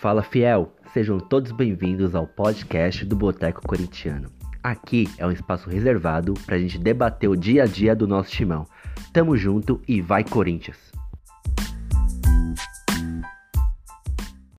Fala fiel, sejam todos bem-vindos ao podcast do Boteco Corintiano. Aqui é um espaço reservado para a gente debater o dia a dia do nosso timão. Tamo junto e vai Corinthians!